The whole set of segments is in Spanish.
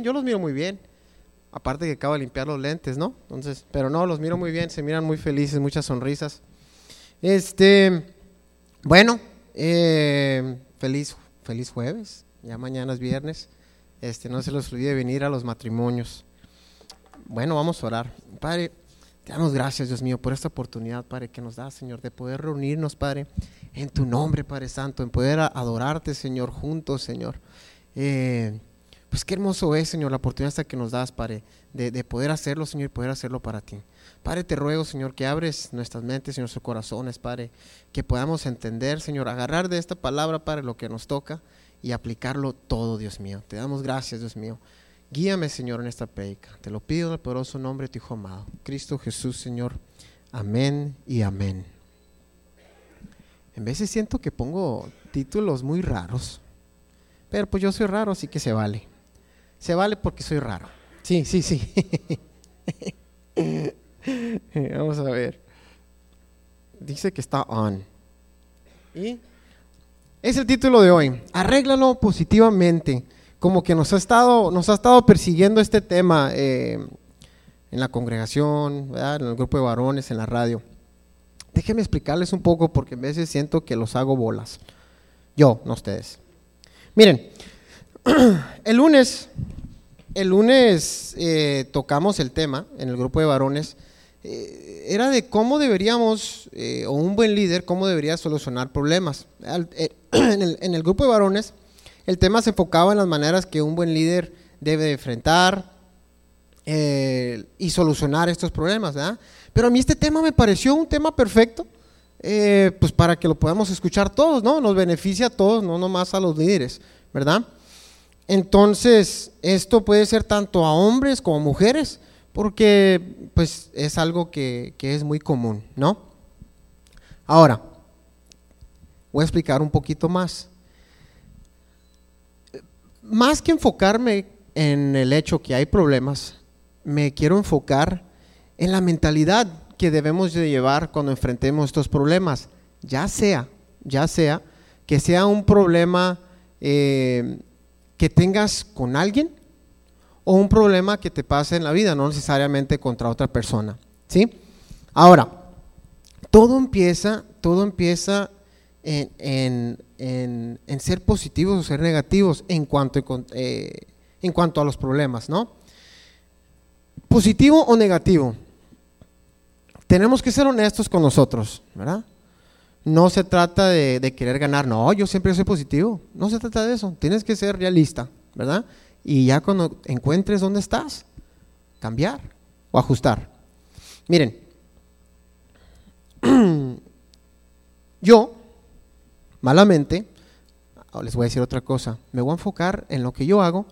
Yo los miro muy bien. Aparte que acabo de limpiar los lentes, ¿no? Entonces, pero no, los miro muy bien, se miran muy felices, muchas sonrisas. Este, bueno, eh, feliz, feliz jueves. Ya mañana es viernes. Este, no se los olvide venir a los matrimonios. Bueno, vamos a orar. Padre, te damos gracias, Dios mío, por esta oportunidad, Padre, que nos da, Señor, de poder reunirnos, Padre, en tu nombre, Padre Santo, en poder adorarte, Señor, juntos, Señor. Eh, pues qué hermoso es, Señor, la oportunidad que nos das, Padre, de, poder hacerlo, Señor, y poder hacerlo para ti. Padre, te ruego, Señor, que abres nuestras mentes y nuestros corazones, Padre, que podamos entender, Señor, agarrar de esta palabra, Padre, lo que nos toca y aplicarlo todo, Dios mío. Te damos gracias, Dios mío. Guíame, Señor, en esta predica. Te lo pido en el poderoso nombre de tu Hijo amado, Cristo Jesús, Señor. Amén y amén. En veces siento que pongo títulos muy raros, pero pues yo soy raro, así que se vale. Se vale porque soy raro. Sí, sí, sí. Vamos a ver. Dice que está on. ¿Y? Es el título de hoy. Arréglalo positivamente. Como que nos ha estado, nos ha estado persiguiendo este tema eh, en la congregación, en el grupo de varones, en la radio. Déjenme explicarles un poco porque a veces siento que los hago bolas. Yo, no ustedes. Miren, el lunes, el lunes eh, tocamos el tema en el grupo de varones. Eh, era de cómo deberíamos, eh, o un buen líder, cómo debería solucionar problemas. en, el, grupo de varones, el tema se enfocaba en las maneras que un buen líder debe enfrentar y solucionar estos problemas. Pero a mí este tema me pareció un tema perfecto. pues para que lo podamos escuchar todos, ¿no? Nos beneficia a todos, no nomás a los líderes, ¿verdad? Entonces, esto puede ser tanto a hombres como a mujeres, porque pues es algo que, es muy común, ¿no? Ahora, voy a explicar un poquito más. Más que enfocarme en el hecho que hay problemas, me quiero enfocar en la mentalidad que debemos de llevar cuando enfrentemos estos problemas, ya sea, ya sea que sea un problema eh, que tengas con alguien o un problema que te pase en la vida, no necesariamente contra otra persona. ¿sí? Ahora, todo empieza, todo empieza en, ser positivos o ser negativos en cuanto, eh, en cuanto a los problemas, ¿no? Positivo o negativo. Tenemos que ser honestos con nosotros, ¿verdad? No se trata de, querer ganar, no, yo siempre soy positivo, no se trata de eso, tienes que ser realista, ¿verdad? Y ya cuando encuentres dónde estás, cambiar o ajustar. Miren, yo, malamente, les voy a decir otra cosa, me voy a enfocar en lo que yo hago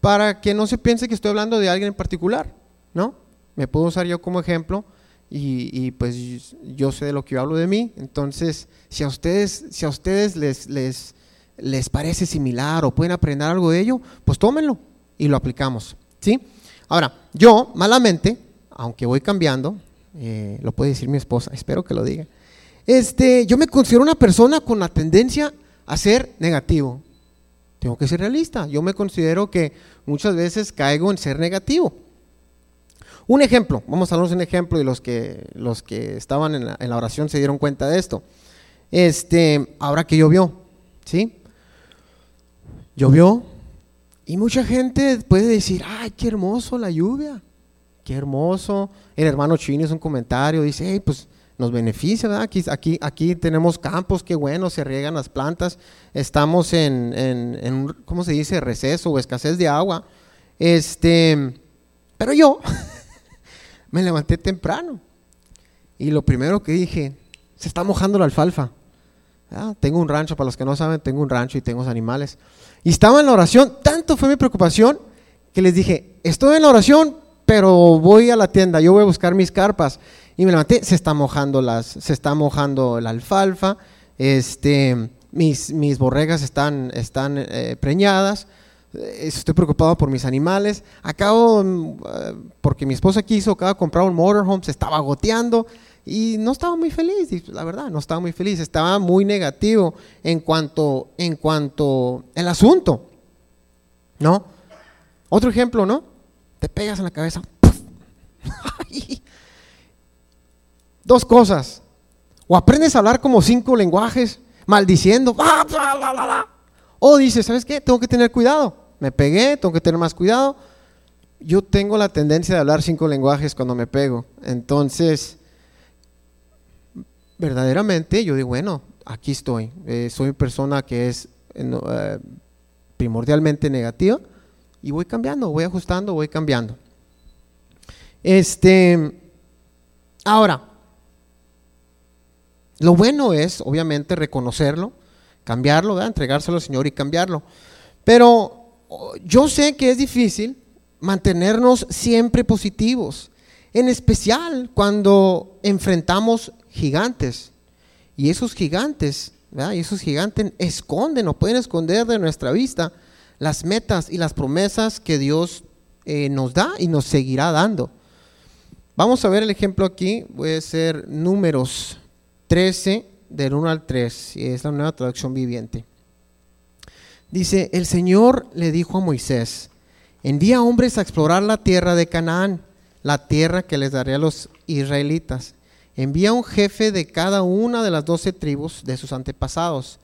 para que no se piense que estoy hablando de alguien en particular, ¿no? Me puedo usar yo como ejemplo y, pues yo sé de lo que yo hablo de mí. Entonces, si a ustedes, si a ustedes les, les, les parece similar o pueden aprender algo de ello, pues tómenlo y lo aplicamos. ¿sí? Ahora, yo, malamente, aunque voy cambiando, eh, lo puede decir mi esposa, espero que lo diga, este, yo me considero una persona con la tendencia a ser negativo. Tengo que ser realista. Yo me considero que muchas veces caigo en ser negativo. Un ejemplo, vamos a darnos un ejemplo y los que, los que estaban en la, oración se dieron cuenta de esto. Este, ahora que llovió, ¿sí? Llovió y mucha gente puede decir, ay, qué hermoso la lluvia, qué hermoso. El hermano Chino es un comentario, dice, hey, pues nos beneficia, ¿verdad? Aquí, aquí, aquí tenemos campos, qué bueno, se riegan las plantas, estamos en, en, en, ¿cómo se dice? Receso o escasez de agua. Este, pero yo me levanté temprano. Y lo primero que dije, se está mojando la alfalfa. Ah, tengo un rancho, para los que no saben, tengo un rancho y tengo animales. Y estaba en la oración, tanto fue mi preocupación que les dije, estoy en la oración, pero voy a la tienda, yo voy a buscar mis carpas. Y me levanté, se está mojando, las, se está mojando la alfalfa, este, mis, mis borregas están, están eh, preñadas. Eh, estoy preocupado por mis animales. Acabo, mm, eh, porque mi esposa quiso, acaba de comprar un motorhome, se estaba goteando y no estaba muy feliz, la verdad, no estaba muy feliz, estaba muy negativo en cuanto, en cuanto el asunto, ¿no? Otro ejemplo, ¿no? Te pegas en la cabeza. Dos cosas. O aprendes a hablar como cinco lenguajes, maldiciendo. O dices, ¿sabes qué? Tengo que tener cuidado. Me pegué, tengo que tener más cuidado. Yo tengo la tendencia de hablar cinco lenguajes cuando me pego. Entonces, verdaderamente yo digo, bueno, aquí estoy. Eh, soy persona que es eh, primordialmente negativa y voy cambiando, voy ajustando, voy cambiando. Este, ahora, lo bueno es, obviamente, reconocerlo, cambiarlo, entregárselo al Señor y cambiarlo. Pero yo sé que es difícil mantenernos siempre positivos, en especial cuando enfrentamos gigantes. Y esos gigantes, ¿verdad? y esos gigantes esconden o pueden esconder de nuestra vista las metas y las promesas que Dios eh, nos da y nos seguirá dando. Vamos a ver el ejemplo aquí, voy a hacer números 13 del 1 al 3, y es la nueva traducción viviente. Dice, el Señor le dijo a Moisés, envía hombres a explorar la tierra de Canaán, la tierra que les daré a los israelitas. Envía un jefe de cada una de las doce tribus de sus antepasados.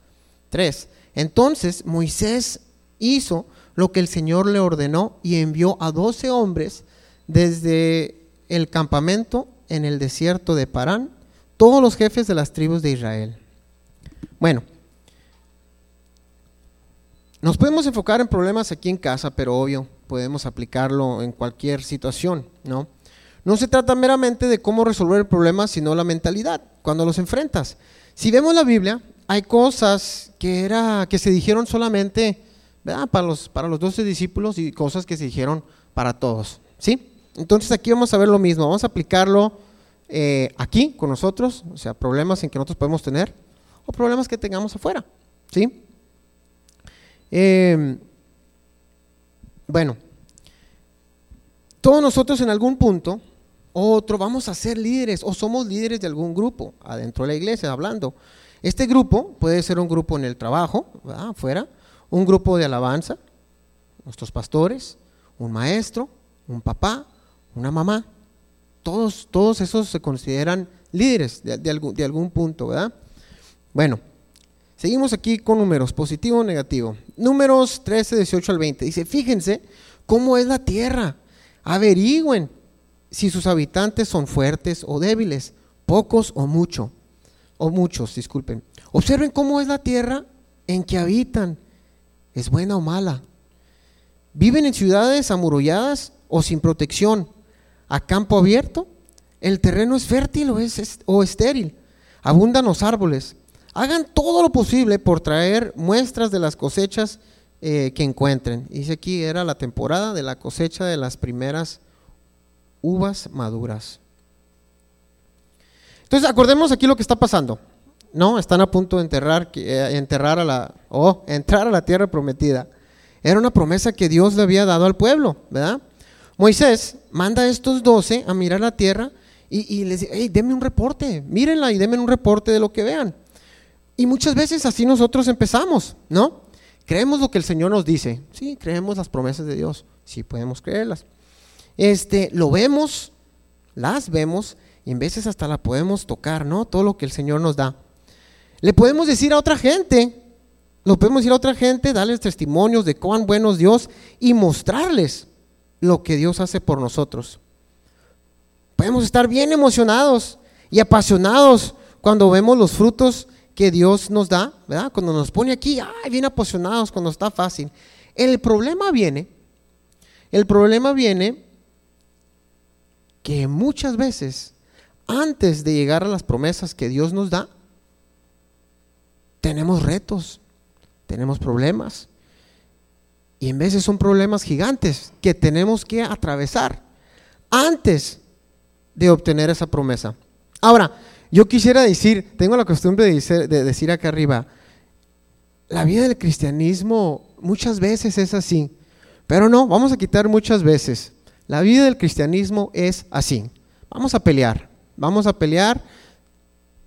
3. Entonces Moisés hizo lo que el Señor le ordenó y envió a doce hombres desde el campamento en el desierto de Parán, todos los jefes de las tribus de Israel. Bueno, nos podemos enfocar en problemas aquí en casa, pero obvio, podemos aplicarlo en cualquier situación, ¿no? No se trata meramente de cómo resolver el problema, sino la mentalidad, cuando los enfrentas. Si vemos la Biblia, hay cosas que, era, que se dijeron solamente Para, los, para los doce discípulos y cosas que se dijeron para todos, ¿sí? Entonces aquí vamos a ver lo mismo, vamos a aplicarlo eh, aquí con nosotros, o sea, problemas en que nosotros podemos tener o problemas que tengamos afuera, ¿sí? Em, bueno, todos nosotros en algún punto otro vamos a ser líderes o somos líderes de algún grupo adentro de la iglesia hablando. Este grupo puede ser un grupo en el trabajo, afuera, un grupo de alabanza, nuestros pastores, un maestro, un papá, una mamá. Todos, todos esos se consideran líderes de, algún, de punto, ¿verdad? Bueno, seguimos aquí con números, positivo o negativo. Números 13, 18 al 20. Dice, fíjense cómo es la tierra. Averigüen si sus habitantes son fuertes o débiles, pocos o mucho, o muchos, disculpen. Observen cómo es la tierra en que habitan. ¿Es buena o mala? ¿Viven en ciudades amuralladas o sin protección? A campo abierto, el terreno es fértil o, es, o estéril, abundan los árboles. Hagan todo lo posible por traer muestras de las cosechas eh, que encuentren. Dice aquí, era la temporada de la cosecha de las primeras uvas maduras. Entonces, acordemos aquí lo que está pasando. No, están a punto de enterrar, eh, enterrar a la, o entrar a la tierra prometida. Era una promesa que Dios le había dado al pueblo, ¿verdad? Moisés manda a estos doce a mirar la tierra y, les dice, hey, denme un reporte, mírenla y denme un reporte de lo que vean. Y muchas veces así nosotros empezamos, ¿no? Creemos lo que el Señor nos dice. Sí, creemos las promesas de Dios. Sí, podemos creerlas. Este, lo vemos, las vemos y en veces hasta la podemos tocar, ¿no? Todo lo que el Señor nos da. Le podemos decir a otra gente, lo podemos decir a otra gente, darles testimonios de cuán bueno es Dios y mostrarles lo que Dios hace por nosotros. Podemos estar bien emocionados y apasionados cuando vemos los frutos que Dios nos da, ¿verdad? Cuando nos pone aquí, ay, bien apasionados, cuando está fácil. El problema viene, el problema viene que muchas veces, antes de llegar a las promesas que Dios nos da, tenemos retos, tenemos problemas, y en veces son problemas gigantes que tenemos que atravesar antes de obtener esa promesa. Ahora, yo quisiera decir, tengo la costumbre de decir, acá arriba, la vida del cristianismo muchas veces es así, pero no, vamos a quitar muchas veces. La vida del cristianismo es así. Vamos a pelear, vamos a pelear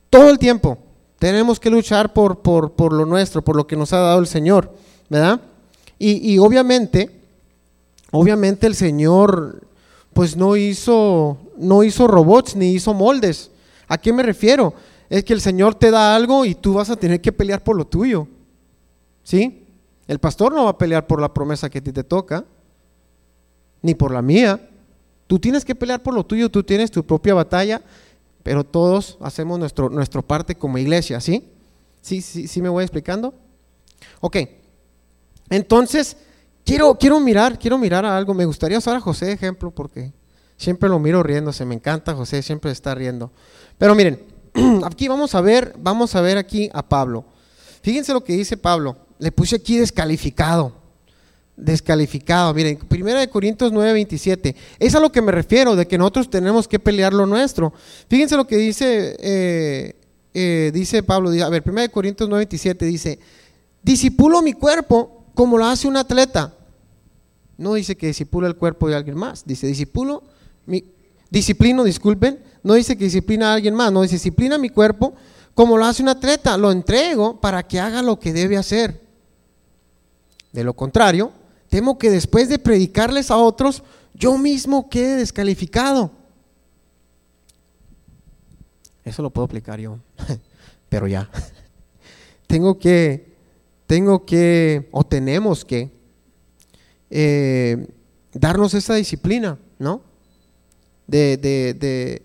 todo el tiempo. Tenemos que luchar por, por, por lo nuestro, por lo que nos ha dado el Señor, ¿verdad? Y, obviamente, obviamente el Señor pues no hizo, no hizo robots ni hizo moldes. ¿A qué me refiero? Es que el Señor te da algo y tú vas a tener que pelear por lo tuyo. ¿Sí? El pastor no va a pelear por la promesa que a ti te toca, ni por la mía. Tú tienes que pelear por lo tuyo, tú tienes tu propia batalla, pero todos hacemos nuestro, nuestra parte como iglesia, ¿sí? ¿Sí, sí, sí me voy explicando? Ok, entonces, quiero, quiero mirar, quiero mirar a algo. Me gustaría usar a José de ejemplo porque siempre lo miro riéndose. Me encanta José, siempre está riendo. Pero miren, aquí vamos a ver, vamos a ver aquí a Pablo. Fíjense lo que dice Pablo. Le puse aquí descalificado. Descalificado. Miren, 1 Corintios 9, 27. Es a lo que me refiero, de que nosotros tenemos que pelear lo nuestro. Fíjense lo que dice, eh, eh, dice Pablo. A ver, 1 Corintios 9, 27 dice, disipulo mi cuerpo como lo hace un atleta. No dice que disipula el cuerpo de alguien más, dice disipulo, mi, disciplino, disculpen, no dice que disciplina a alguien más, no dice disciplina mi cuerpo como lo hace un atleta, lo entrego para que haga lo que debe hacer. De lo contrario, temo que después de predicarles a otros, yo mismo quede descalificado. Eso lo puedo aplicar yo, pero ya. Tengo que tengo que o tenemos que eh, darnos esa disciplina, ¿no? De, de,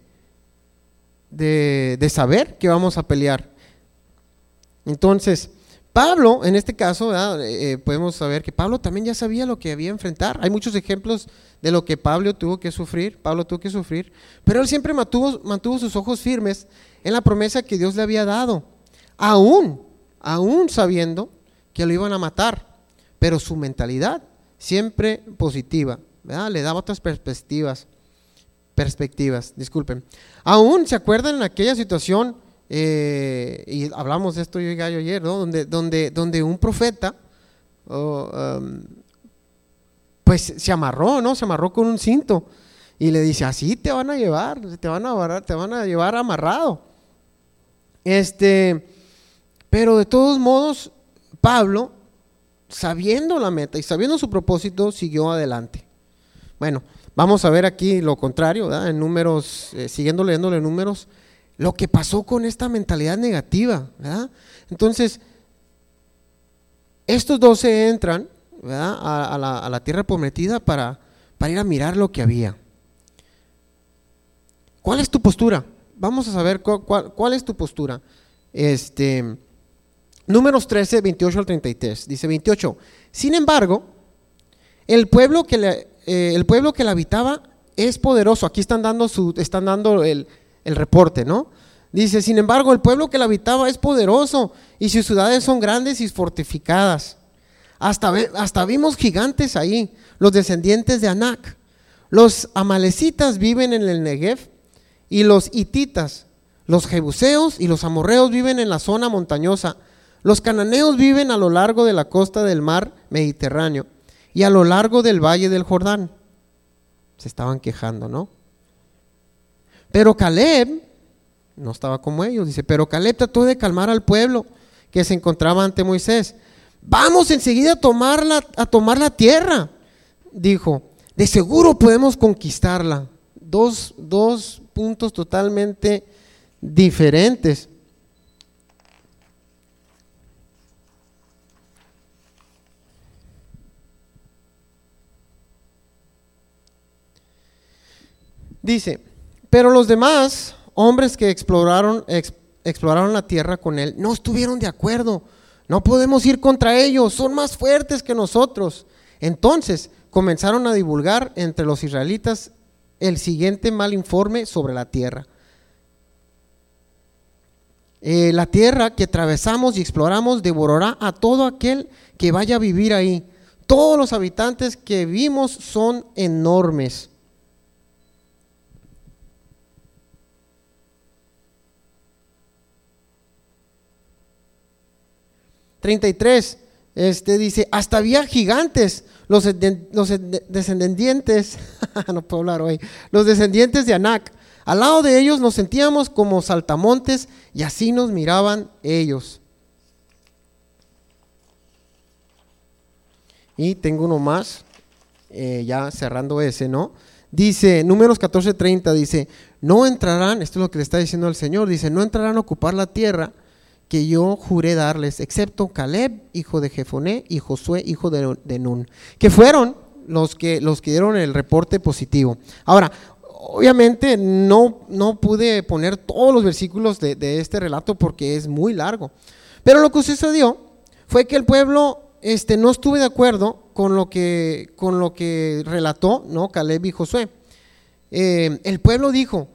de, saber que vamos a pelear. Entonces, Pablo, en este caso, eh, podemos saber que Pablo también ya sabía lo que había enfrentar. Hay muchos ejemplos de lo que Pablo tuvo que sufrir, Pablo tuvo que sufrir, pero él siempre mantuvo, mantuvo sus ojos firmes en la promesa que Dios le había dado, aún, aún sabiendo que lo iban a matar, pero su mentalidad siempre positiva, le daba otras perspectivas, perspectivas, disculpen. Aún se acuerdan en aquella situación, eh, y hablamos de esto yo y Gallo ayer, donde, donde, donde un profeta, um, pues se amarró, ¿no? Se amarró con un cinto y le dice, así te van a llevar, te van a, te van a llevar amarrado. Este, pero de todos modos, Pablo, sabiendo la meta y sabiendo su propósito, siguió adelante. Bueno, vamos a ver aquí lo contrario, en números, eh, siguiendo leyendo los números, lo que pasó con esta mentalidad negativa. Entonces, estos dos se entran a, la, tierra prometida para, para ir a mirar lo que había. ¿Cuál es tu postura? Vamos a saber cuál, cuál es tu postura. Este, Números 13, 28 al 33. Dice 28. Sin embargo, el pueblo que, eh, el pueblo que la habitaba es poderoso. Aquí están dando, su, están dando el, el reporte, ¿no? Dice, sin embargo, el pueblo que la habitaba es poderoso y sus ciudades son grandes y fortificadas. Hasta, hasta vimos gigantes ahí, los descendientes de Anac. Los amalecitas viven en el Negev y los hititas, los jebuseos y los amorreos viven en la zona montañosa. Los cananeos viven a lo largo de la costa del mar Mediterráneo y a lo largo del valle del Jordán. Se estaban quejando, ¿no? Pero Caleb no estaba como ellos, dice, pero Caleb trató de calmar al pueblo que se encontraba ante Moisés. Vamos enseguida a tomar la, a tomar la tierra, dijo. De seguro podemos conquistarla. Dos, dos puntos totalmente diferentes. Dice, pero los demás hombres que exploraron, exploraron la tierra con él no estuvieron de acuerdo. No podemos ir contra ellos, son más fuertes que nosotros. Entonces comenzaron a divulgar entre los israelitas el siguiente mal informe sobre la tierra. Eh, la tierra que atravesamos y exploramos devorará a todo aquel que vaya a vivir ahí. Todos los habitantes que vimos son enormes. 33, este dice, hasta había gigantes, los, los descendientes, no puedo hablar hoy, los descendientes de Anac. Al lado de ellos nos sentíamos como saltamontes y así nos miraban ellos. Y tengo uno más. eh, ya cerrando ese, ¿no? Dice, números 14:30, dice, no entrarán, esto es lo que le está diciendo el Señor, dice, no entrarán a ocupar la tierra que yo juré darles, excepto Caleb, hijo de Jefoné, y Josué, hijo de, Nun, que fueron los que, los que dieron el reporte positivo. Ahora, obviamente no, no pude poner todos los versículos de, de, este relato porque es muy largo, pero lo que sucedió fue que el pueblo este, no estuve de acuerdo con lo que, con lo que relató ¿no? Caleb y Josué. Eh, el pueblo dijo,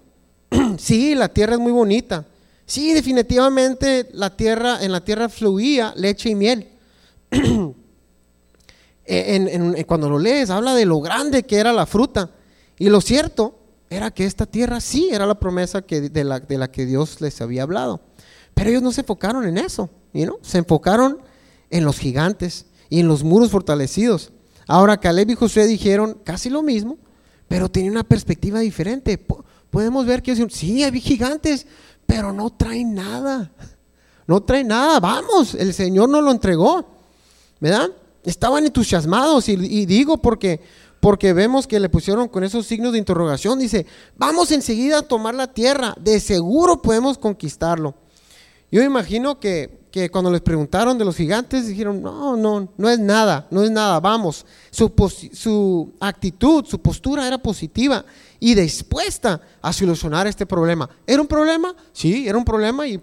sí, la tierra es muy bonita. Sí, definitivamente la tierra, en la tierra fluía leche y miel. cuando lo lees, habla de lo grande que era la fruta. Y lo cierto era que esta tierra sí era la promesa que, de, la, de la que Dios les había hablado. Pero ellos no se enfocaron en eso, se enfocaron en los gigantes y en los muros fortalecidos. Ahora Caleb y Josué dijeron casi lo mismo, pero tenían una perspectiva diferente. Podemos ver que ellos sí, hay gigantes, pero no traen nada. No traen nada. Vamos, el Señor nos lo entregó. ¿Verdad? Estaban entusiasmados y, y digo porque porque vemos que le pusieron con esos signos de interrogación. Dice, vamos enseguida a tomar la tierra, de seguro podemos conquistarlo. Yo imagino que, cuando les preguntaron de los gigantes, dijeron, no, no, no es nada, no es nada, vamos. Su, su actitud, su postura era positiva y dispuesta a solucionar este problema. ¿Era un problema? Sí, era un problema y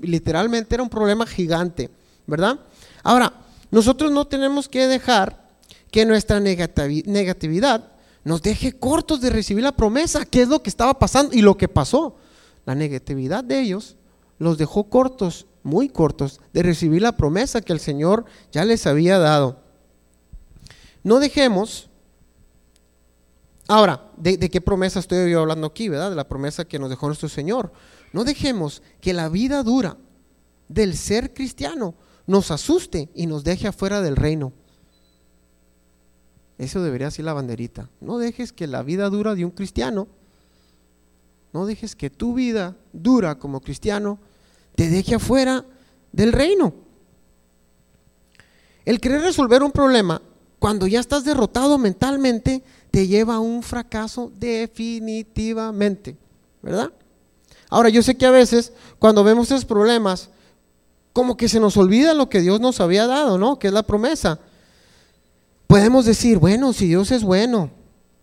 literalmente era un problema gigante, ¿verdad? Ahora, nosotros no tenemos que dejar que nuestra negatividad nos deje cortos de recibir la promesa, ¿Qué es lo que estaba pasando y lo que pasó. La negatividad de ellos los dejó cortos, muy cortos, de recibir la promesa que el Señor ya les había dado. No dejemos, ahora, ¿de, qué promesa estoy yo hablando aquí, verdad? De la promesa que nos dejó nuestro Señor. No dejemos que la vida dura del ser cristiano nos asuste y nos deje afuera del reino. Eso debería ser la banderita. No dejes que la vida dura de un cristiano, no dejes que tu vida dura como cristiano te deje afuera del reino. El querer resolver un problema cuando ya estás derrotado mentalmente te lleva a un fracaso definitivamente, ¿verdad? Ahora, yo sé que a veces cuando vemos esos problemas, como que se nos olvida lo que Dios nos había dado, ¿no? Que es la promesa. Podemos decir, bueno, si Dios es bueno,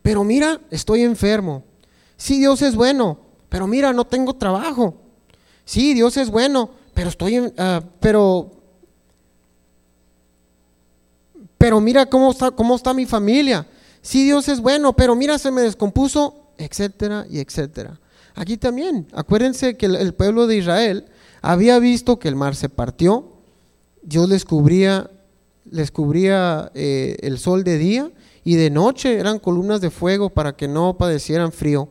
pero mira, estoy enfermo. Si Dios es bueno, pero mira, no tengo trabajo. Sí, Dios es bueno, pero estoy en, ah, pero pero mira cómo está cómo está mi familia. Sí, Dios es bueno, pero mira se me descompuso, etcétera y etcétera. Aquí también, acuérdense que el, pueblo de Israel había visto que el mar se partió, Dios les cubría les cubría eh, el sol de día y de noche eran columnas de fuego para que no padecieran frío.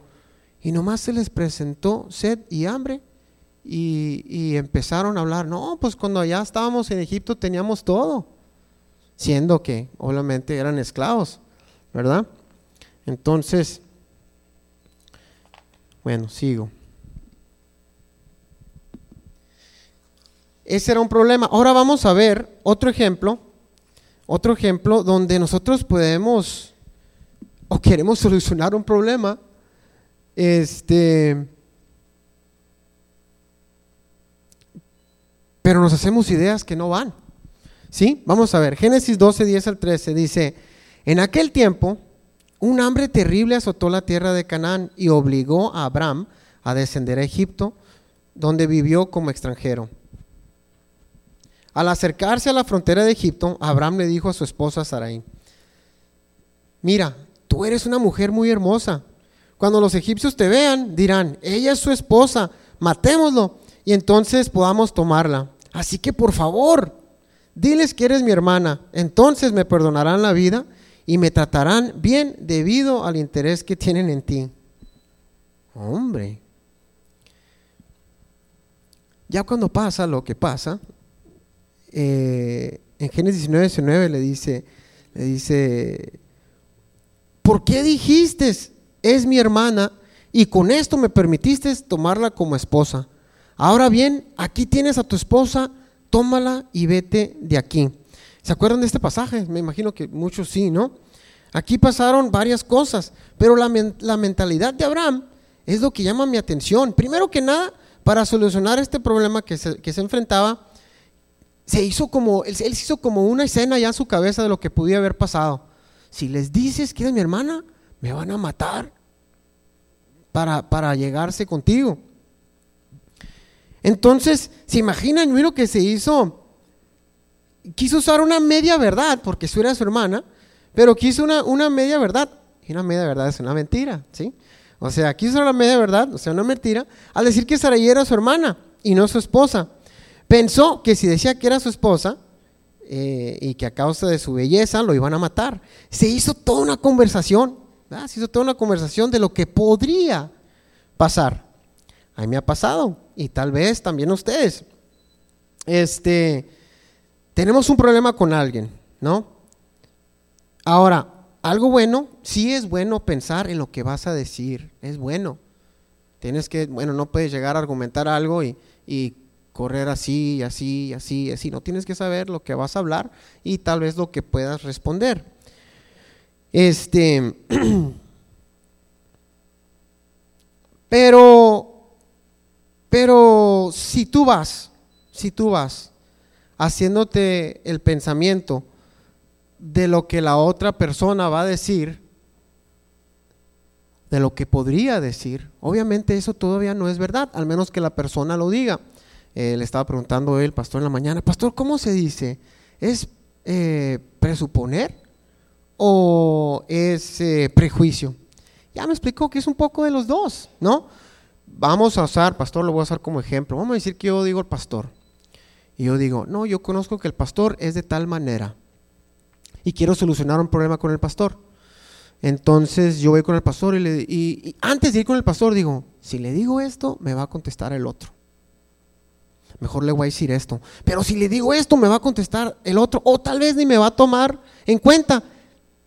Y nomás se les presentó sed y hambre y, empezaron a hablar, no, pues cuando allá estábamos en Egipto teníamos todo, siendo que obviamente eran esclavos, ¿verdad? Entonces, bueno, sigo. Ese era un problema. Ahora vamos a ver otro ejemplo, otro ejemplo donde nosotros podemos o queremos solucionar un problema, este, pero nos hacemos ideas que no van. ¿Sí? Vamos a ver, Génesis 12, 10 al 13 dice, en aquel tiempo un hambre terrible azotó la tierra de Canaán y obligó a Abraham a descender a Egipto, donde vivió como extranjero. Al acercarse a la frontera de Egipto, Abraham le dijo a su esposa Sarai, mira, tú eres una mujer muy hermosa. Cuando los egipcios te vean, dirán, ella es su esposa, matémoslo y entonces podamos tomarla. Así que por favor, diles que eres mi hermana, entonces me perdonarán la vida y me tratarán bien debido al interés que tienen en ti. Hombre, ya cuando pasa lo que pasa, eh, en Génesis 19, 19 le dice, le dice, ¿por qué dijiste, es mi hermana, y con esto me permitiste tomarla como esposa? Ahora bien, aquí tienes a tu esposa, tómala y vete de aquí. ¿Se acuerdan de este pasaje? Me imagino que muchos sí, ¿no? Aquí pasaron varias cosas, pero la, mentalidad de Abraham es lo que llama mi atención. Primero que nada, para solucionar este problema que se, que se enfrentaba, se hizo como, él, él, hizo como una escena ya en su cabeza de lo que podía haber pasado. Si les dices que eres mi hermana, me van a matar para, para llegarse contigo. Entonces, ¿se imaginan lo que se hizo? Quiso usar una media verdad, porque su era su hermana, pero quiso una, una media verdad. Y una media verdad es una mentira, ¿sí? O sea, quiso una media verdad, o sea, una mentira, al decir que Sarai era su hermana y no su esposa. Pensó que si decía que era su esposa eh, y que a causa de su belleza lo iban a matar. Se hizo toda una conversación, se hizo toda una conversación de lo que podría pasar. A mí me ha pasado y tal vez también ustedes. Este, tenemos un problema con alguien, ¿no? Ahora, algo bueno, sí es bueno pensar en lo que vas a decir, es bueno. Tienes que, bueno, no puedes llegar a argumentar algo y, y correr así, así, así, así. No tienes que saber lo que vas a hablar y tal vez lo que puedas responder. Este, pero, pero si tú vas, si tú vas haciéndote el pensamiento de lo que la otra persona va a decir, de lo que podría decir, obviamente eso todavía no es verdad, al menos que la persona lo diga. Eh, le estaba preguntando el pastor en la mañana, pastor, ¿cómo se dice? ¿Es eh, presuponer o es eh, prejuicio? Ya me explicó que es un poco de los dos, ¿no? Vamos a usar, pastor, lo voy a usar como ejemplo. Vamos a decir que yo digo el pastor. Y yo digo, no, yo conozco que el pastor es de tal manera y quiero solucionar un problema con el pastor. Entonces yo voy con el pastor y, le, y, antes de ir con el pastor digo, si le digo esto, me va a contestar el otro. Mejor le voy a decir esto. Pero si le digo esto, me va a contestar el otro. O tal vez ni me va a tomar en cuenta.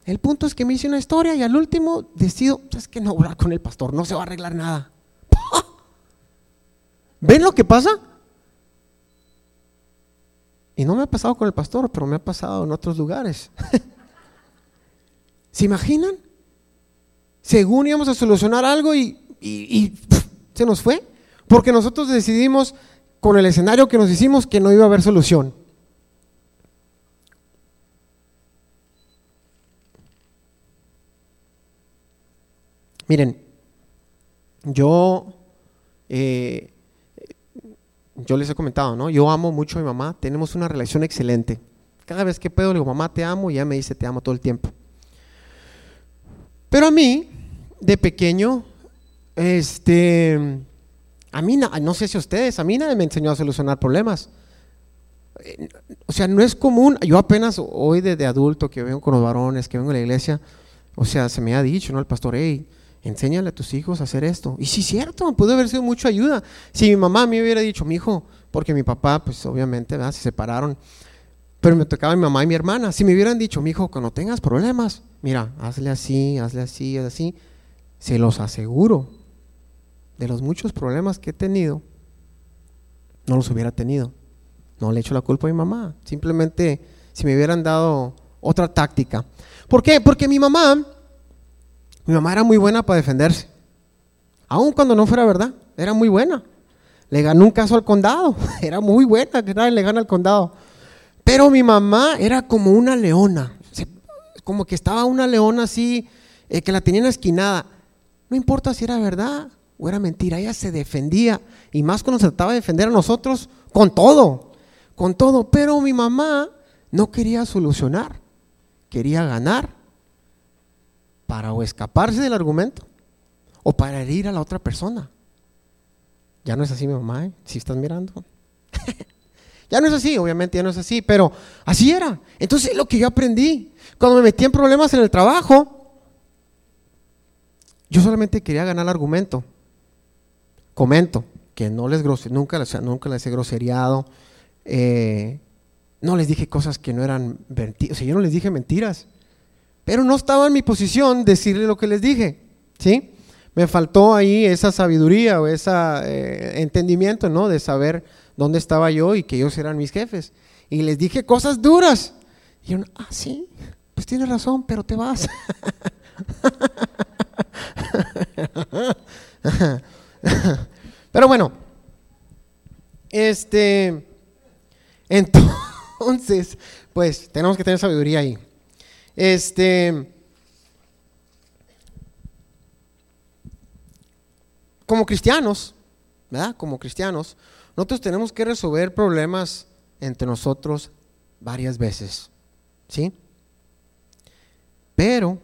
El punto es que me hice una historia y al último decido, es que no hablar con el pastor, no se va a arreglar nada. ¿Ven lo que pasa? Y no me ha pasado con el pastor, pero me ha pasado en otros lugares. ¿Se imaginan? Según íbamos a solucionar algo y, se nos fue. Porque nosotros decidimos con el escenario que nos hicimos que no iba a haber solución. Miren, yo eh, yo les he comentado, ¿no? Yo amo mucho a mi mamá, tenemos una relación excelente. Cada vez que puedo le digo, mamá, te amo, y ella me dice, te amo todo el tiempo. Pero a mí, de pequeño, este, a mí, no sé si ustedes, a mí nadie me enseñó a solucionar problemas. O sea, no es común, yo apenas hoy de, adulto que vengo con los varones, que vengo a la iglesia, o sea, se me ha dicho, ¿no? El pastor, hey, enséñale a tus hijos a hacer esto. Y sí, cierto, pudo haber sido mucha ayuda. Si mi mamá me hubiera dicho, mi hijo, porque mi papá, pues obviamente, se separaron, pero me tocaba mi mamá y mi hermana. Si me hubieran dicho, mi hijo, cuando tengas problemas, mira, hazle así, hazle así, así, se los aseguro, de los muchos problemas que he tenido, no los hubiera tenido. No le echo la culpa a mi mamá. Simplemente, si me hubieran dado otra táctica. ¿Por qué? Porque mi mamá mi mamá era muy buena para defenderse. Aun cuando no fuera verdad, era muy buena. Le ganó un caso al condado. Era muy buena que le gana al condado. Pero mi mamá era como una leona. Como que estaba una leona así, eh, que la tenían esquinada. No importa si era verdad o era mentira, ella se defendía. Y más cuando se trataba de defender a nosotros, con todo. Con todo. Pero mi mamá no quería solucionar. Quería ganar para o escaparse del argumento o para herir a la otra persona. Ya no es así mi mamá, ¿eh? si estás mirando. ya no es así, obviamente ya no es así, pero así era. Entonces es lo que yo aprendí. Cuando me metí en problemas en el trabajo, yo solamente quería ganar el argumento. Comento que no les nunca, les, nunca les he groseriado, eh, no les dije cosas que no eran, o sea, yo no les dije mentiras. Pero no estaba en mi posición decirle lo que les dije, ¿sí? Me faltó ahí esa sabiduría o ese eh, entendimiento, ¿no? De saber dónde estaba yo y que ellos eran mis jefes. Y les dije cosas duras. Y yo, ah, sí, pues tienes razón, pero te vas. pero bueno, este, entonces, pues tenemos que tener sabiduría ahí. Este, como cristianos, ¿verdad? Como cristianos, nosotros tenemos que resolver problemas entre nosotros varias veces, ¿sí? Pero,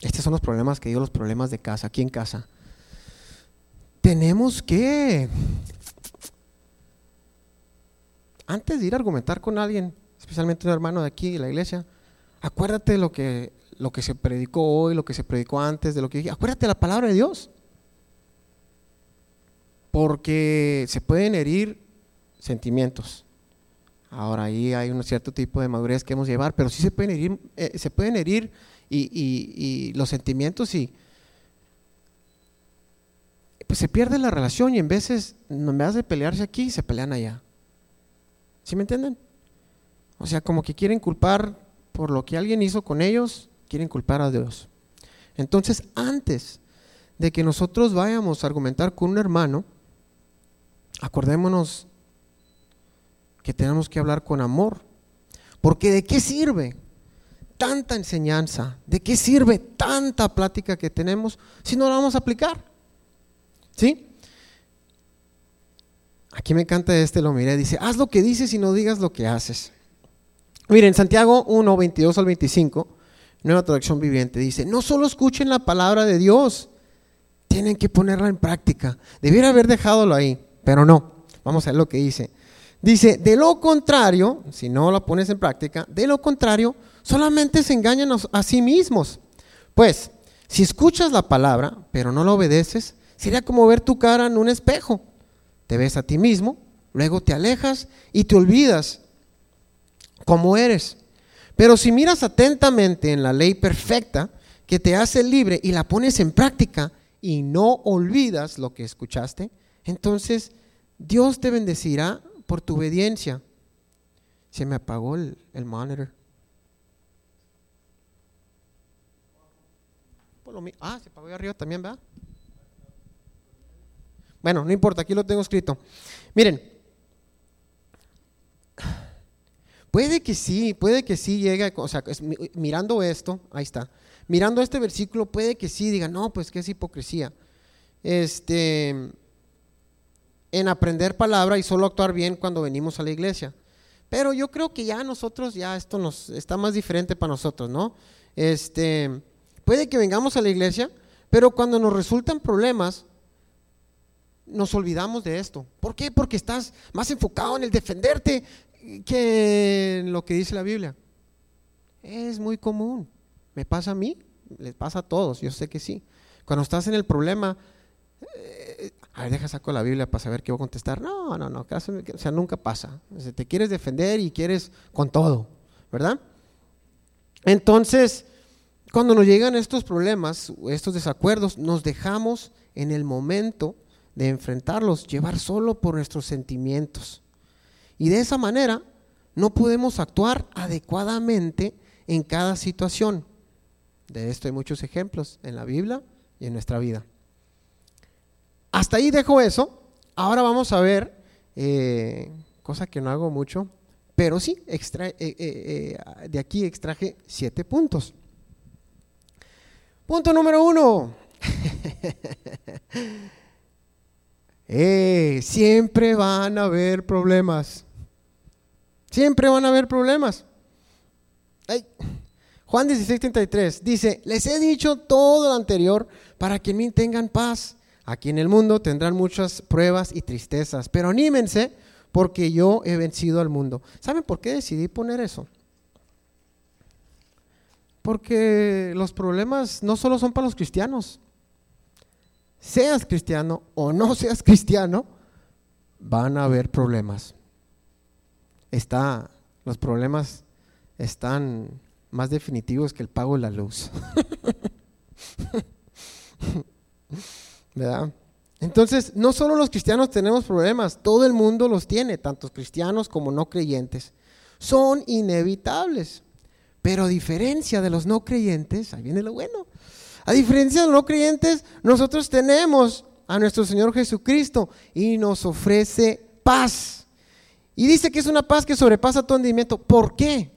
estos son los problemas que digo, los problemas de casa, aquí en casa. Tenemos que, antes de ir a argumentar con alguien, especialmente un hermano de aquí, de la iglesia, acuérdate de lo que, lo que se predicó hoy, lo que se predicó antes, de lo que dije. Acuérdate de la palabra de Dios porque se pueden herir sentimientos. Ahora ahí hay un cierto tipo de madurez que hemos llevar, pero sí se pueden herir, eh, se pueden herir y, los sentimientos y pues se pierde la relación y en veces en vez de pelearse aquí se pelean allá. ¿Sí me entienden? O sea, como que quieren culpar por lo que alguien hizo con ellos, quieren culpar a Dios. Entonces, antes de que nosotros vayamos a argumentar con un hermano, acordémonos que tenemos que hablar con amor. Porque ¿de qué sirve tanta enseñanza? ¿De qué sirve tanta plática que tenemos si no la vamos a aplicar? ¿Sí? Aquí me encanta este, lo miré, dice, haz lo que dices y no digas lo que haces. Miren, Santiago 1, 22 al 25, nueva traducción viviente, dice, no solo escuchen la palabra de Dios, tienen que ponerla en práctica. Debiera haber dejadolo ahí. Pero no, vamos a ver lo que dice. Dice, de lo contrario, si no lo pones en práctica, de lo contrario, solamente se engañan a sí mismos. Pues, si escuchas la palabra, pero no la obedeces, sería como ver tu cara en un espejo. Te ves a ti mismo, luego te alejas y te olvidas cómo eres. Pero si miras atentamente en la ley perfecta que te hace libre y la pones en práctica y no olvidas lo que escuchaste, entonces Dios te bendecirá por tu obediencia. Se me apagó el, monitor. Ah, se apagó arriba también, ¿verdad? Bueno, no importa, aquí lo tengo escrito. Miren, puede que sí, puede que sí llegue, o sea, mirando esto, ahí está, mirando este versículo, puede que sí diga, no, pues que es hipocresía. Este, en aprender palabra y solo actuar bien cuando venimos a la iglesia. Pero yo creo que ya nosotros, ya esto nos está más diferente para nosotros, ¿no? Este, puede que vengamos a la iglesia, pero cuando nos resultan problemas, nos olvidamos de esto. ¿Por qué? Porque estás más enfocado en el defenderte que lo que dice la Biblia. Es muy común. ¿Me pasa a mí? Les pasa a todos, yo sé que sí. Cuando estás en el problema, a ver, deja saco la Biblia para saber qué voy a contestar. No, no, no, o sea, nunca pasa. te quieres defender y quieres con todo, ¿verdad? Entonces, cuando nos llegan estos problemas, estos desacuerdos, nos dejamos en el momento de enfrentarlos, llevar solo por nuestros sentimientos. Y de esa manera no podemos actuar adecuadamente en cada situación. De esto hay muchos ejemplos en la Biblia y en nuestra vida. Hasta ahí dejo eso. Ahora vamos a ver, eh, cosa que no hago mucho, pero sí, eh, eh, de aquí extraje siete puntos. Punto número uno. siempre van a haber problemas. Siempre van a haber problemas. Juan 16:33 dice, les he dicho todo lo anterior para que me tengan paz. Aquí en el mundo tendrán muchas pruebas y tristezas, pero anímense porque yo he vencido al mundo. ¿Saben por qué decidí poner eso? Porque los problemas no solo son para los cristianos. Seas cristiano o no seas cristiano, van a haber problemas. Está, los problemas están más definitivos que el pago de la luz. ¿verdad? Entonces, no solo los cristianos tenemos problemas, todo el mundo los tiene, tanto cristianos como no creyentes. Son inevitables. Pero a diferencia de los no creyentes, ahí viene lo bueno. A diferencia de los no creyentes, nosotros tenemos a nuestro Señor Jesucristo y nos ofrece paz. Y dice que es una paz que sobrepasa todo entendimiento. ¿Por qué?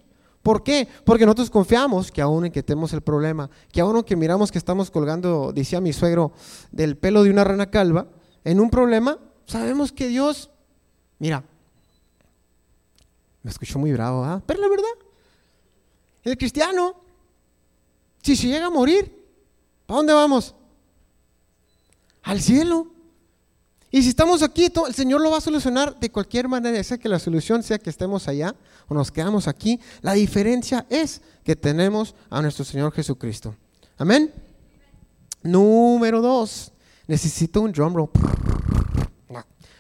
¿Por qué? Porque nosotros confiamos que aún en que tenemos el problema, que aún que miramos que estamos colgando, decía mi suegro, del pelo de una rana calva, en un problema, sabemos que Dios, mira, me escuchó muy bravo, ¿ah? Pero la verdad, el cristiano, si se llega a morir, ¿para dónde vamos? Al cielo. Y si estamos aquí, el Señor lo va a solucionar de cualquier manera, sea que la solución sea que estemos allá o nos quedamos aquí. La diferencia es que tenemos a nuestro Señor Jesucristo. Amén. Número dos. Necesito un drum roll.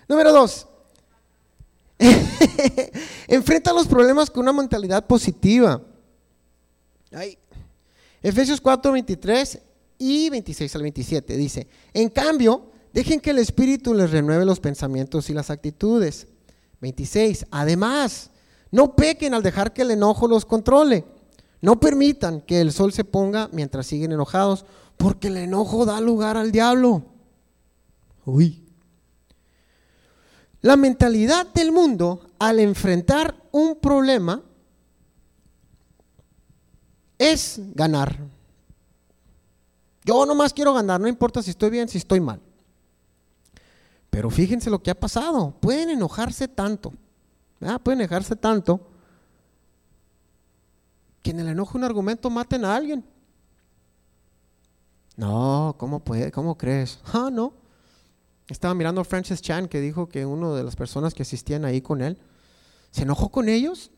Número dos. Enfrenta los problemas con una mentalidad positiva. Efesios 4, 23 y 26 al 27 dice, en cambio, dejen que el Espíritu les renueve los pensamientos y las actitudes. 26, además, no pequen al dejar que el enojo los controle. No permitan que el sol se ponga mientras siguen enojados, porque el enojo da lugar al diablo. Uy. La mentalidad del mundo al enfrentar un problema es ganar. Yo nomás quiero ganar, no importa si estoy bien, si estoy mal. Pero fíjense lo que ha pasado. Pueden enojarse tanto, pueden enojarse tanto que en el enojo un argumento maten a alguien. No, ¿cómo puede? ¿Cómo crees? Ah, no. Estaba mirando a Francis Chan que dijo que una de las personas que asistían ahí con él se enojó con ellos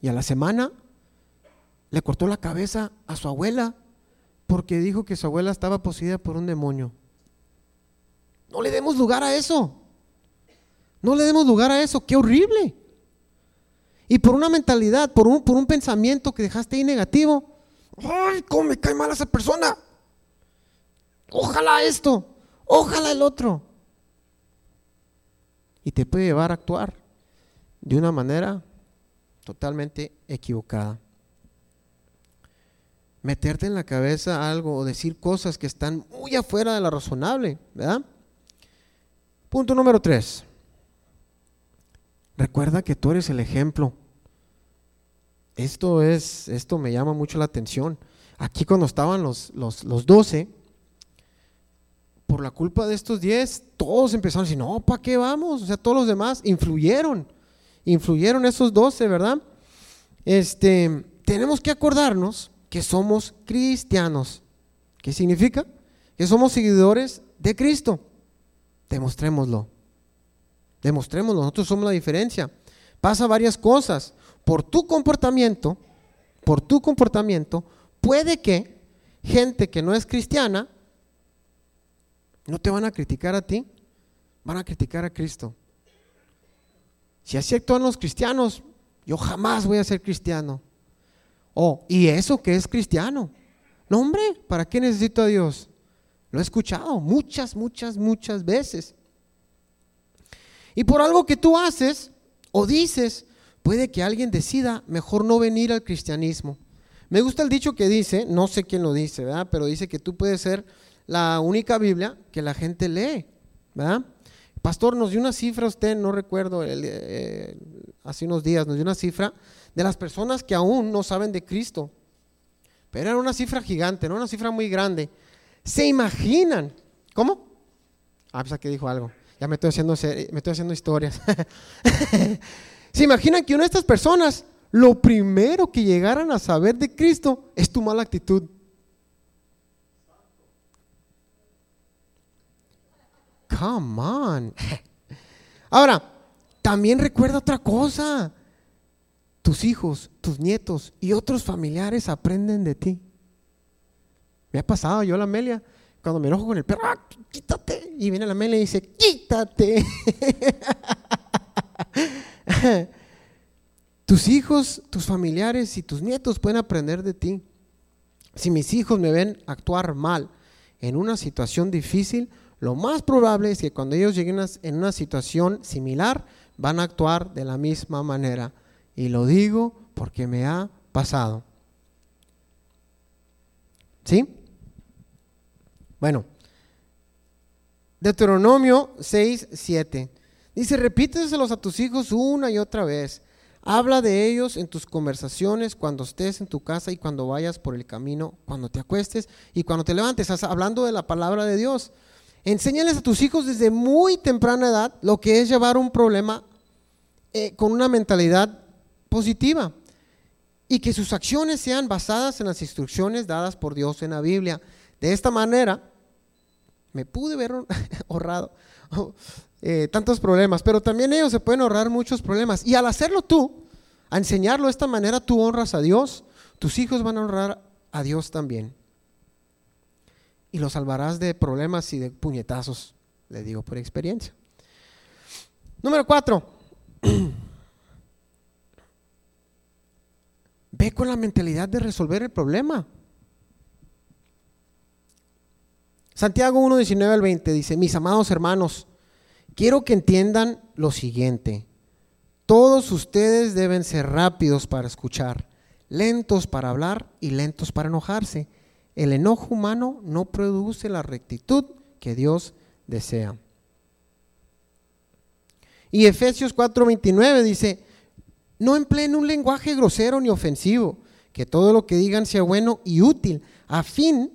y a la semana le cortó la cabeza a su abuela porque dijo que su abuela estaba poseída por un demonio. No le demos lugar a eso. No le demos lugar a eso. Qué horrible. Y por una mentalidad, por un, por un pensamiento que dejaste ahí negativo. ¡Ay, cómo me cae mal esa persona! Ojalá esto. Ojalá el otro. Y te puede llevar a actuar de una manera totalmente equivocada. Meterte en la cabeza algo o decir cosas que están muy afuera de lo razonable, ¿verdad? Punto número tres. Recuerda que tú eres el ejemplo. Esto es, esto me llama mucho la atención. Aquí cuando estaban los, los, los 12, por la culpa de estos 10, todos empezaron a decir, no, ¿para qué vamos? O sea, todos los demás influyeron, influyeron esos 12, ¿verdad? Este, tenemos que acordarnos que somos cristianos. ¿Qué significa? Que somos seguidores de Cristo. Demostrémoslo. Demostrémoslo. Nosotros somos la diferencia. Pasa varias cosas. Por tu comportamiento, por tu comportamiento, puede que gente que no es cristiana no te van a criticar a ti, van a criticar a Cristo. Si así actúan los cristianos, yo jamás voy a ser cristiano. Oh, ¿y eso que es cristiano? No, hombre, ¿para qué necesito a Dios? Lo he escuchado muchas, muchas, muchas veces. Y por algo que tú haces o dices, puede que alguien decida mejor no venir al cristianismo. Me gusta el dicho que dice, no sé quién lo dice, ¿verdad? Pero dice que tú puedes ser la única Biblia que la gente lee, ¿verdad? Pastor, nos dio una cifra, usted no recuerdo, eh, hace unos días nos dio una cifra de las personas que aún no saben de Cristo. Pero era una cifra gigante, no una cifra muy grande. ¿Se imaginan? ¿Cómo? Ah, pues aquí dijo algo. Ya me estoy haciendo, me estoy haciendo historias. ¿Se imaginan que una de estas personas, lo primero que llegaran a saber de Cristo es tu mala actitud? Come on. Ahora, también recuerda otra cosa. Tus hijos, tus nietos y otros familiares aprenden de ti. Me ha pasado, yo la Amelia, cuando me enojo con el perro, ¡ah, quítate. Y viene la Amelia y dice, quítate. tus hijos, tus familiares y tus nietos pueden aprender de ti. Si mis hijos me ven actuar mal en una situación difícil, lo más probable es que cuando ellos lleguen en una situación similar, van a actuar de la misma manera. Y lo digo porque me ha pasado. ¿Sí? Bueno, Deuteronomio 6, 7. Dice, repíteselos a tus hijos una y otra vez. Habla de ellos en tus conversaciones, cuando estés en tu casa y cuando vayas por el camino, cuando te acuestes y cuando te levantes. Hablando de la palabra de Dios. Enséñales a tus hijos desde muy temprana edad lo que es llevar un problema eh, con una mentalidad positiva y que sus acciones sean basadas en las instrucciones dadas por Dios en la Biblia. De esta manera, me pude ver ahorrado eh, tantos problemas, pero también ellos se pueden ahorrar muchos problemas. Y al hacerlo tú, a enseñarlo de esta manera, tú honras a Dios, tus hijos van a honrar a Dios también y lo salvarás de problemas y de puñetazos, le digo por experiencia. Número cuatro. Ve con la mentalidad de resolver el problema. Santiago 1, 19 al 20 dice, mis amados hermanos, quiero que entiendan lo siguiente. Todos ustedes deben ser rápidos para escuchar, lentos para hablar y lentos para enojarse el enojo humano no produce la rectitud que Dios desea. Y Efesios 4:29 dice, no empleen un lenguaje grosero ni ofensivo, que todo lo que digan sea bueno y útil, a fin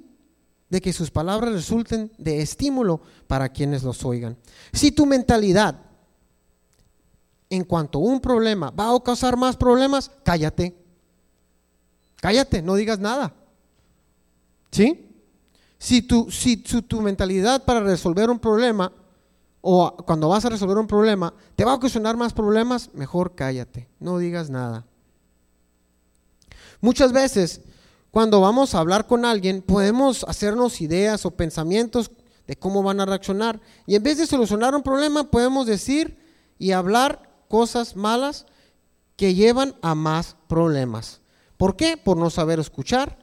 de que sus palabras resulten de estímulo para quienes los oigan. Si tu mentalidad en cuanto a un problema va a causar más problemas, cállate. Cállate, no digas nada. ¿Sí? Si tu, si tu, mentalidad para resolver un problema o cuando vas a resolver un problema te va a ocasionar más problemas, mejor cállate, no digas nada. Muchas veces cuando vamos a hablar con alguien podemos hacernos ideas o pensamientos de cómo van a reaccionar y en vez de solucionar un problema podemos decir y hablar cosas malas que llevan a más problemas. ¿Por qué? Por no saber escuchar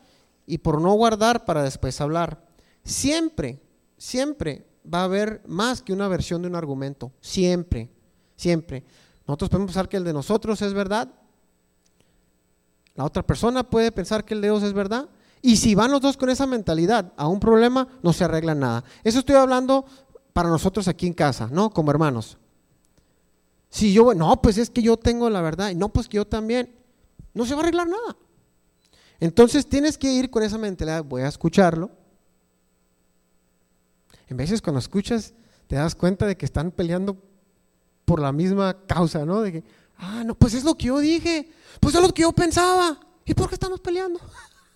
y por no guardar para después hablar. Siempre, siempre va a haber más que una versión de un argumento. Siempre, siempre. Nosotros podemos pensar que el de nosotros es verdad. La otra persona puede pensar que el de Dios es verdad. Y si van los dos con esa mentalidad a un problema, no se arregla nada. Eso estoy hablando para nosotros aquí en casa, ¿no? Como hermanos. Si yo, no, pues es que yo tengo la verdad, y no, pues que yo también, no se va a arreglar nada. Entonces tienes que ir con esa mentalidad, voy a escucharlo. En veces cuando escuchas te das cuenta de que están peleando por la misma causa, ¿no? De que, ah, no, pues es lo que yo dije, pues es lo que yo pensaba. ¿Y por qué estamos peleando?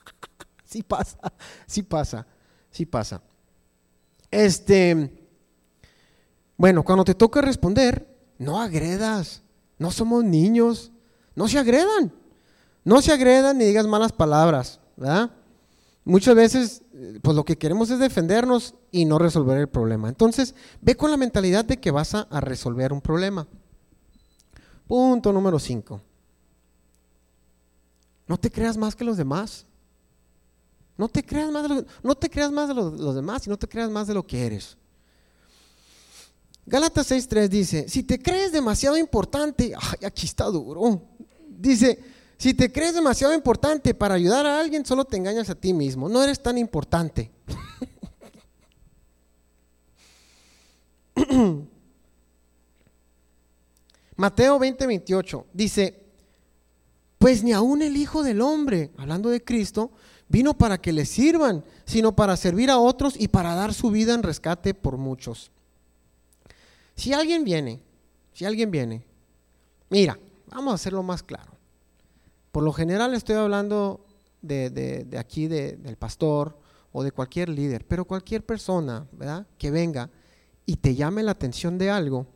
sí pasa, sí pasa, sí pasa. Este, bueno, cuando te toca responder, no agredas, no somos niños, no se agredan. No se agredan ni digas malas palabras, ¿verdad? Muchas veces, pues lo que queremos es defendernos y no resolver el problema. Entonces, ve con la mentalidad de que vas a, resolver un problema. Punto número 5. No te creas más que los demás. No te creas más de, lo, no te creas más de los, demás y no te creas más de lo que eres. Gálatas 6.3 dice, si te crees demasiado importante, ay, aquí está duro. Dice, si te crees demasiado importante para ayudar a alguien, solo te engañas a ti mismo. No eres tan importante. Mateo 20, 28 dice, pues ni aun el Hijo del Hombre, hablando de Cristo, vino para que le sirvan, sino para servir a otros y para dar su vida en rescate por muchos. Si alguien viene, si alguien viene, mira, vamos a hacerlo más claro. Por lo general estoy hablando de, aquí, del pastor o de cualquier líder, pero cualquier persona, ¿verdad? Que venga y te llame la atención de algo,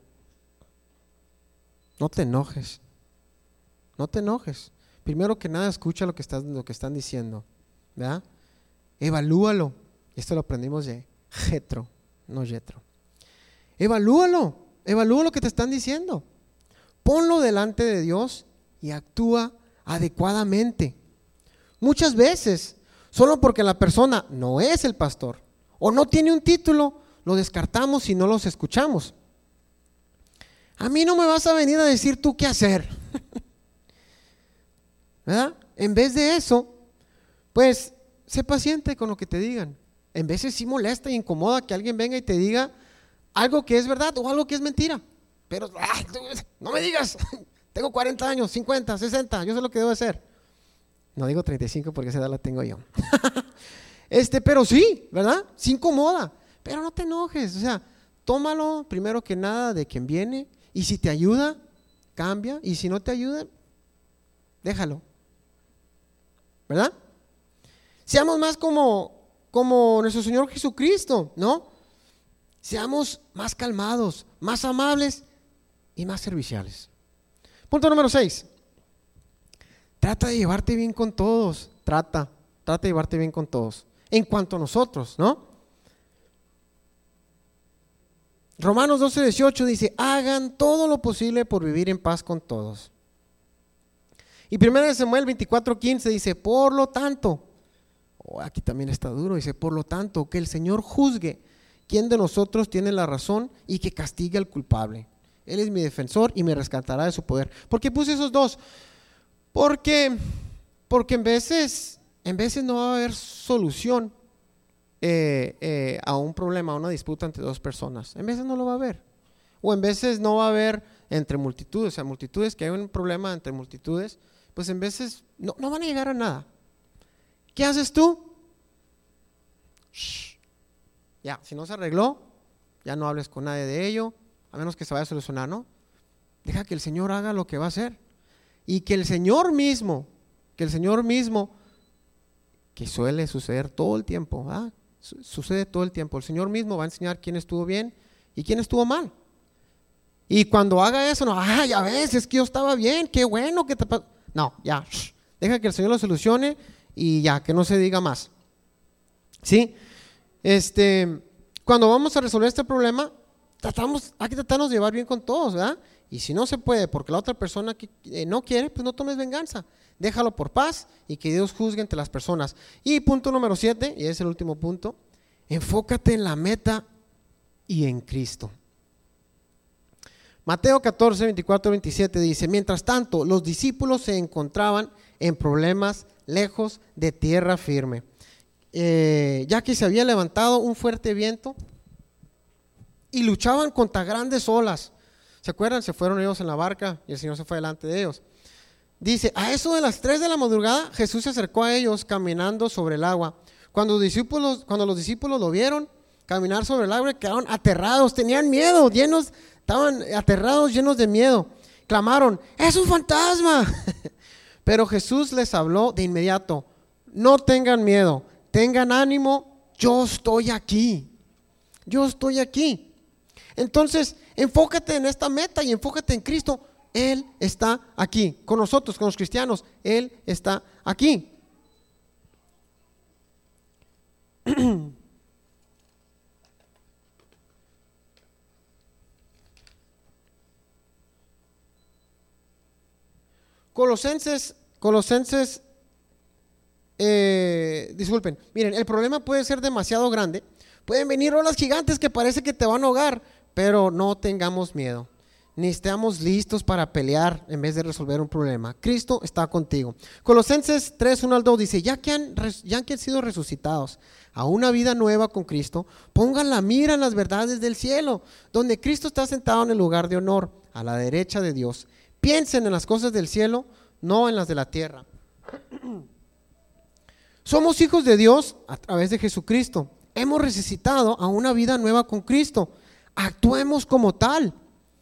no te enojes. No te enojes. Primero que nada, escucha lo que, están diciendo, ¿verdad? Evalúalo. Esto lo aprendimos de Jetro, no Jetro. Evalúalo. Evalúa lo que te están diciendo. Ponlo delante de Dios y actúa adecuadamente. Muchas veces, solo porque la persona no es el pastor o no tiene un título, lo descartamos y no los escuchamos. A mí no me vas a venir a decir tú qué hacer. ¿Verdad? en vez de eso, pues sé paciente con lo que te digan. En veces sí molesta y incomoda que alguien venga y te diga algo que es verdad o algo que es mentira. Pero no me digas, tengo 40 años, 50, 60, yo sé lo que debo hacer. No digo 35 porque esa edad la tengo yo. este, pero sí, ¿verdad? Sí incomoda. Pero no te enojes, o sea, tómalo primero que nada de quien viene y si te ayuda, cambia y si no te ayuda, déjalo. ¿Verdad? Seamos más como, como nuestro Señor Jesucristo, ¿no? Seamos más calmados, más amables y más serviciales. Punto número 6. Trata de llevarte bien con todos. Trata, trata de llevarte bien con todos. En cuanto a nosotros, ¿no? Romanos 12, 18 dice, hagan todo lo posible por vivir en paz con todos. Y 1 Samuel 24, 15 dice, por lo tanto, oh, aquí también está duro, dice, por lo tanto, que el Señor juzgue quién de nosotros tiene la razón y que castigue al culpable. Él es mi defensor y me rescatará de su poder. ¿Por qué puse esos dos? Porque, porque en veces, en veces no va a haber solución eh, eh, a un problema, a una disputa entre dos personas. En veces no lo va a haber. O en veces no va a haber entre multitudes, o sea, multitudes, que hay un problema entre multitudes, pues en veces no, no van a llegar a nada. ¿Qué haces tú? Ya, si no se arregló, ya no hables con nadie de ello, a menos que se vaya a solucionar, ¿no? Deja que el Señor haga lo que va a hacer. Y que el Señor mismo, que el Señor mismo, que suele suceder todo el tiempo, ¿ah? sucede todo el tiempo, el Señor mismo va a enseñar quién estuvo bien y quién estuvo mal. Y cuando haga eso, no, ah, ya ves, es que yo estaba bien, qué bueno que te pasó. No, ya, deja que el Señor lo solucione y ya, que no se diga más. ¿Sí? Este, cuando vamos a resolver este problema, tratamos, hay que tratarnos de llevar bien con todos, ¿verdad? Y si no se puede porque la otra persona que, eh, no quiere, pues no tomes venganza. Déjalo por paz y que Dios juzgue entre las personas. Y punto número siete, y es el último punto, enfócate en la meta y en Cristo. Mateo 14, 24, 27 dice, mientras tanto, los discípulos se encontraban en problemas lejos de tierra firme eh, ya que se había levantado un fuerte viento y luchaban contra grandes olas. ¿Se acuerdan? Se fueron ellos en la barca y el Señor se fue delante de ellos. Dice, a eso de las 3 de la madrugada Jesús se acercó a ellos caminando sobre el agua. Cuando los discípulos, cuando los discípulos lo vieron caminar sobre el agua, quedaron aterrados, tenían miedo, llenos, estaban aterrados, llenos de miedo. Clamaron, es un fantasma. Pero Jesús les habló de inmediato, no tengan miedo, tengan ánimo, yo estoy aquí. Yo estoy aquí. Entonces, enfócate en esta meta y enfócate en Cristo. Él está aquí, con nosotros, con los cristianos. Él está aquí. Colosenses, Colosenses eh, disculpen, miren, el problema puede ser demasiado grande. Pueden venir olas gigantes que parece que te van a ahogar, pero no tengamos miedo. Ni estemos listos para pelear en vez de resolver un problema. Cristo está contigo. Colosenses 3, 1 al 2 dice, ya que, han, ya que han sido resucitados a una vida nueva con Cristo, pongan la mira en las verdades del cielo, donde Cristo está sentado en el lugar de honor, a la derecha de Dios. Piensen en las cosas del cielo, no en las de la tierra. Somos hijos de Dios a través de Jesucristo. Hemos resucitado a una vida nueva con Cristo. Actuemos como tal.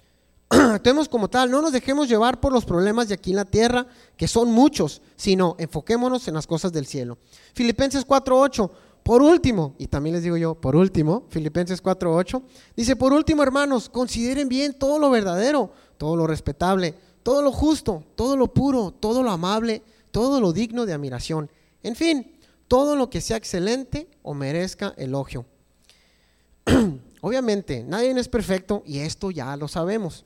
Actuemos como tal. No nos dejemos llevar por los problemas de aquí en la tierra, que son muchos, sino enfoquémonos en las cosas del cielo. Filipenses 4.8. Por último, y también les digo yo, por último, Filipenses 4.8, dice, por último, hermanos, consideren bien todo lo verdadero, todo lo respetable, todo lo justo, todo lo puro, todo lo amable, todo lo digno de admiración. En fin, todo lo que sea excelente o merezca elogio. Obviamente, nadie es perfecto y esto ya lo sabemos.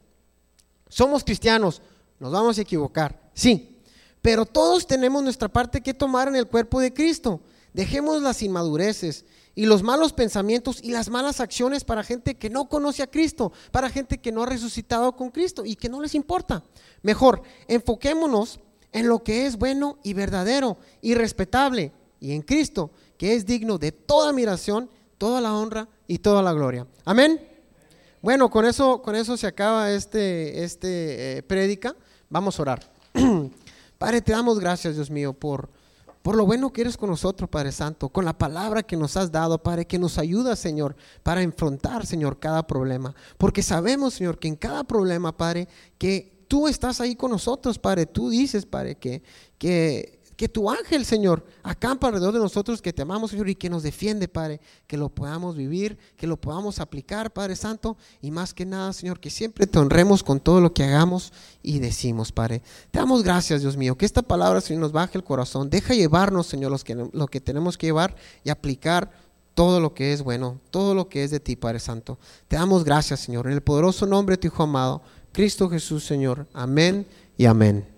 Somos cristianos, nos vamos a equivocar, sí, pero todos tenemos nuestra parte que tomar en el cuerpo de Cristo. Dejemos las inmadureces y los malos pensamientos y las malas acciones para gente que no conoce a Cristo, para gente que no ha resucitado con Cristo y que no les importa. Mejor, enfoquémonos en lo que es bueno y verdadero y respetable, y en Cristo, que es digno de toda admiración, toda la honra y toda la gloria. Amén. Bueno, con eso, con eso se acaba este, este eh, prédica. Vamos a orar. Padre, te damos gracias, Dios mío, por, por lo bueno que eres con nosotros, Padre Santo, con la palabra que nos has dado, Padre, que nos ayuda, Señor, para enfrentar, Señor, cada problema. Porque sabemos, Señor, que en cada problema, Padre, que tú estás ahí con nosotros, Padre. Tú dices, Padre, que, que que tu ángel, Señor, acampa alrededor de nosotros, que te amamos, Señor, y que nos defiende, Padre, que lo podamos vivir, que lo podamos aplicar, Padre Santo, y más que nada, Señor, que siempre te honremos con todo lo que hagamos y decimos, Padre. Te damos gracias, Dios mío, que esta palabra, Señor, nos baje el corazón. Deja llevarnos, Señor, lo que tenemos que llevar y aplicar todo lo que es bueno, todo lo que es de ti, Padre Santo. Te damos gracias, Señor, en el poderoso nombre de tu Hijo amado, Cristo Jesús, Señor. Amén y amén.